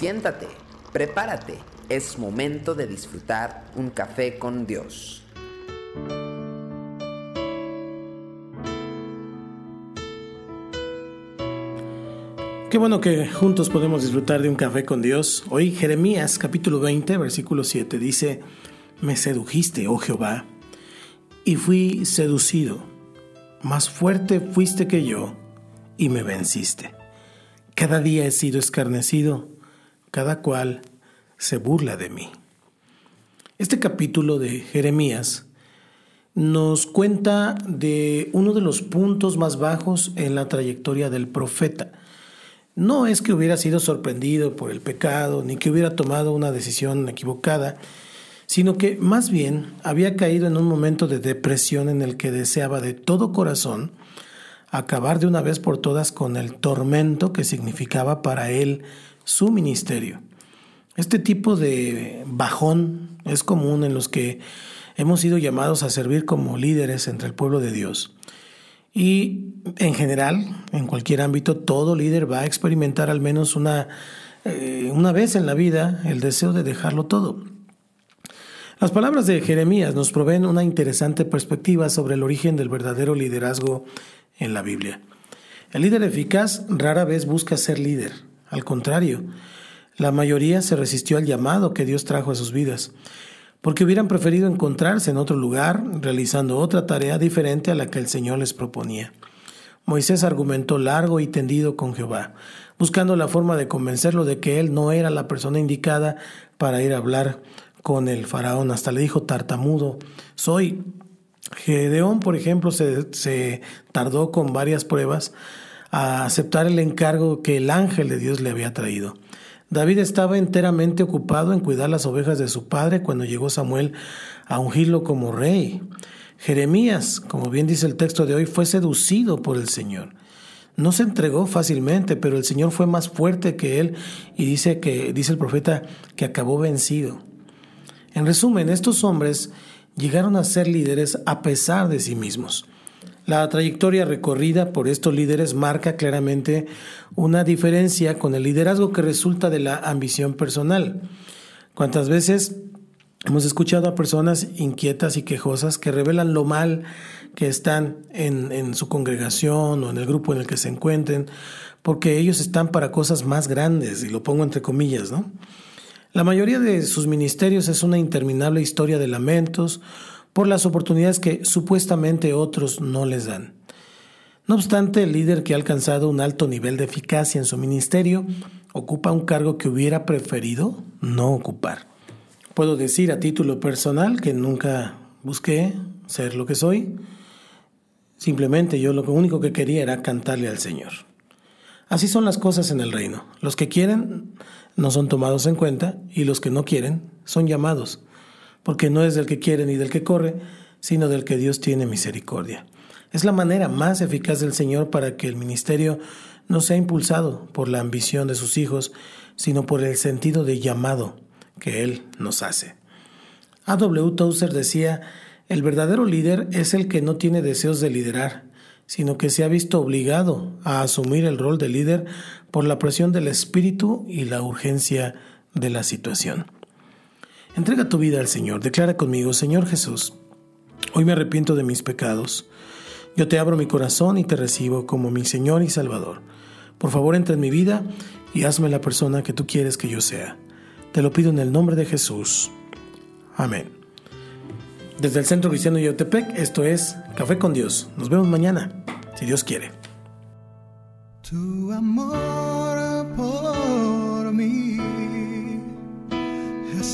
Siéntate, prepárate, es momento de disfrutar un café con Dios. Qué bueno que juntos podemos disfrutar de un café con Dios. Hoy Jeremías capítulo 20, versículo 7 dice, Me sedujiste, oh Jehová, y fui seducido. Más fuerte fuiste que yo y me venciste. Cada día he sido escarnecido, cada cual se burla de mí. Este capítulo de Jeremías nos cuenta de uno de los puntos más bajos en la trayectoria del profeta. No es que hubiera sido sorprendido por el pecado, ni que hubiera tomado una decisión equivocada, sino que más bien había caído en un momento de depresión en el que deseaba de todo corazón acabar de una vez por todas con el tormento que significaba para él su ministerio. Este tipo de bajón es común en los que hemos sido llamados a servir como líderes entre el pueblo de Dios. Y en general, en cualquier ámbito, todo líder va a experimentar al menos una, eh, una vez en la vida el deseo de dejarlo todo. Las palabras de Jeremías nos proveen una interesante perspectiva sobre el origen del verdadero liderazgo en la Biblia. El líder eficaz rara vez busca ser líder, al contrario, la mayoría se resistió al llamado que Dios trajo a sus vidas porque hubieran preferido encontrarse en otro lugar, realizando otra tarea diferente a la que el Señor les proponía. Moisés argumentó largo y tendido con Jehová, buscando la forma de convencerlo de que él no era la persona indicada para ir a hablar con el faraón. Hasta le dijo tartamudo, soy. Gedeón, por ejemplo, se, se tardó con varias pruebas a aceptar el encargo que el ángel de Dios le había traído. David estaba enteramente ocupado en cuidar las ovejas de su padre cuando llegó Samuel a ungirlo como rey. Jeremías, como bien dice el texto de hoy, fue seducido por el Señor. No se entregó fácilmente, pero el Señor fue más fuerte que él y dice que dice el profeta que acabó vencido. En resumen, estos hombres llegaron a ser líderes a pesar de sí mismos. La trayectoria recorrida por estos líderes marca claramente una diferencia con el liderazgo que resulta de la ambición personal. ¿Cuántas veces hemos escuchado a personas inquietas y quejosas que revelan lo mal que están en, su congregación o en el grupo en el que se encuentren, porque ellos están para cosas más grandes, y lo pongo entre comillas, ¿no? La mayoría de sus ministerios es una interminable historia de lamentos, por las oportunidades que supuestamente otros no les dan. No obstante, el líder que ha alcanzado un alto nivel de eficacia en su ministerio ocupa un cargo que hubiera preferido no ocupar. Puedo decir a título personal que nunca busqué ser lo que soy. Simplemente yo lo único que quería era cantarle al Señor. Así son las cosas en el reino. Los que quieren no son tomados en cuenta y los que no quieren son llamados porque no es del que quiere ni del que corre, sino del que Dios tiene misericordia. Es la manera más eficaz del Señor para que el ministerio no sea impulsado por la ambición de sus hijos, sino por el sentido de llamado que Él nos hace. A. W. Tozer decía, el verdadero líder es el que no tiene deseos de liderar, sino que se ha visto obligado a asumir el rol de líder por la presión del espíritu y la urgencia de la situación. Entrega tu vida al Señor. Declara conmigo, Señor Jesús, hoy me arrepiento de mis pecados. Yo te abro mi corazón y te recibo como mi Señor y Salvador. Por favor, entra en mi vida y hazme la persona que tú quieres que yo sea. Te lo pido en el nombre de Jesús. Amén. Desde el Centro Cristiano Yotepec, esto es Café con Dios. Nos vemos mañana, si Dios quiere. Tu amor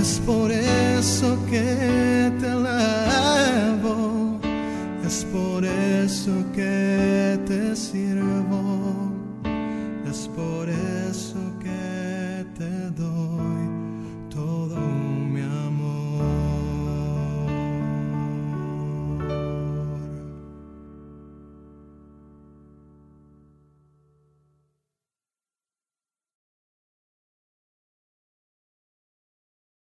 Es por eso que te lavo, es por eso que te sirvo, es por eso